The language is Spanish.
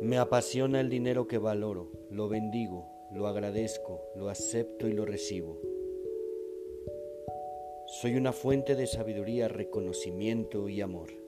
Me apasiona el dinero que valoro, lo bendigo, lo agradezco, lo acepto y lo recibo. Soy una fuente de sabiduría, reconocimiento y amor.